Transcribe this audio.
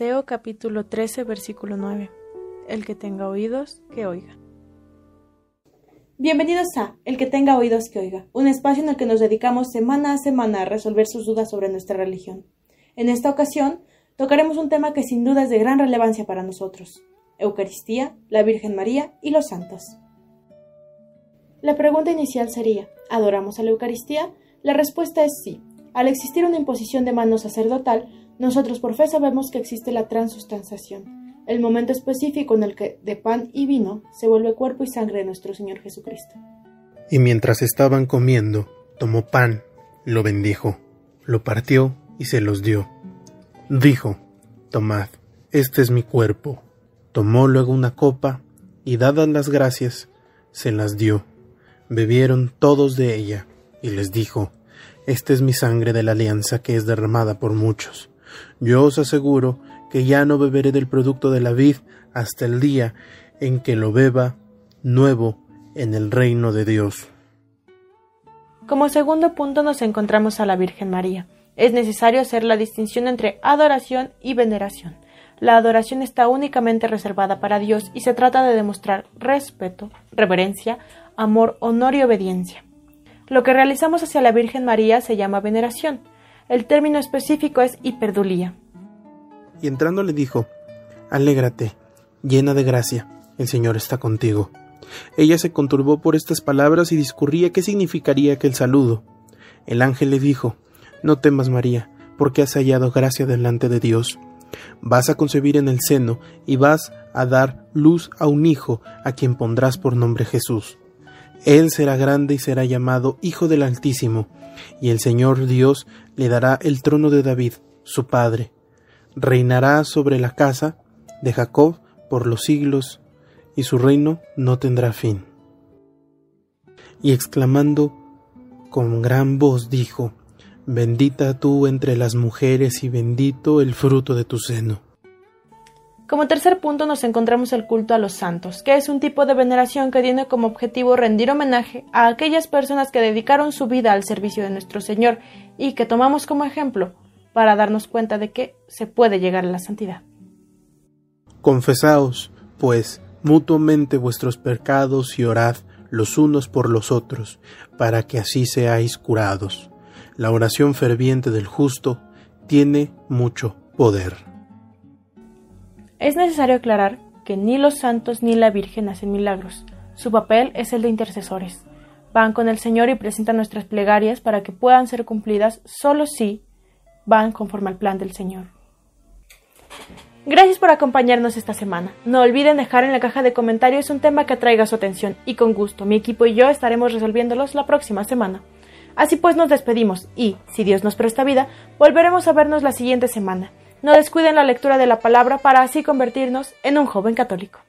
Mateo capítulo 13 versículo 9. El que tenga oídos, que oiga. Bienvenidos a El que tenga oídos, que oiga, un espacio en el que nos dedicamos semana a semana a resolver sus dudas sobre nuestra religión. En esta ocasión, tocaremos un tema que sin duda es de gran relevancia para nosotros. Eucaristía, la Virgen María y los santos. La pregunta inicial sería, ¿adoramos a la Eucaristía? La respuesta es sí. Al existir una imposición de mano sacerdotal, nosotros por fe sabemos que existe la transustanciación, el momento específico en el que de pan y vino se vuelve cuerpo y sangre de nuestro Señor Jesucristo. Y mientras estaban comiendo, tomó pan, lo bendijo, lo partió y se los dio. Dijo, Tomad, este es mi cuerpo. Tomó luego una copa y dadas las gracias, se las dio. Bebieron todos de ella y les dijo, Esta es mi sangre de la alianza que es derramada por muchos yo os aseguro que ya no beberé del producto de la vid hasta el día en que lo beba nuevo en el reino de Dios. Como segundo punto nos encontramos a la Virgen María. Es necesario hacer la distinción entre adoración y veneración. La adoración está únicamente reservada para Dios y se trata de demostrar respeto, reverencia, amor, honor y obediencia. Lo que realizamos hacia la Virgen María se llama veneración. El término específico es hiperdulía. Y entrando le dijo, Alégrate, llena de gracia, el Señor está contigo. Ella se conturbó por estas palabras y discurría qué significaría aquel saludo. El ángel le dijo, No temas, María, porque has hallado gracia delante de Dios. Vas a concebir en el seno y vas a dar luz a un hijo a quien pondrás por nombre Jesús. Él será grande y será llamado Hijo del Altísimo, y el Señor Dios le dará el trono de David, su padre. Reinará sobre la casa de Jacob por los siglos, y su reino no tendrá fin. Y exclamando con gran voz dijo, Bendita tú entre las mujeres y bendito el fruto de tu seno. Como tercer punto nos encontramos el culto a los santos, que es un tipo de veneración que tiene como objetivo rendir homenaje a aquellas personas que dedicaron su vida al servicio de nuestro Señor y que tomamos como ejemplo para darnos cuenta de que se puede llegar a la santidad. Confesaos, pues, mutuamente vuestros pecados y orad los unos por los otros, para que así seáis curados. La oración ferviente del justo tiene mucho poder. Es necesario aclarar que ni los santos ni la Virgen hacen milagros. Su papel es el de intercesores. Van con el Señor y presentan nuestras plegarias para que puedan ser cumplidas solo si van conforme al plan del Señor. Gracias por acompañarnos esta semana. No olviden dejar en la caja de comentarios un tema que atraiga su atención y con gusto mi equipo y yo estaremos resolviéndolos la próxima semana. Así pues nos despedimos y, si Dios nos presta vida, volveremos a vernos la siguiente semana. No descuiden la lectura de la palabra para así convertirnos en un joven católico.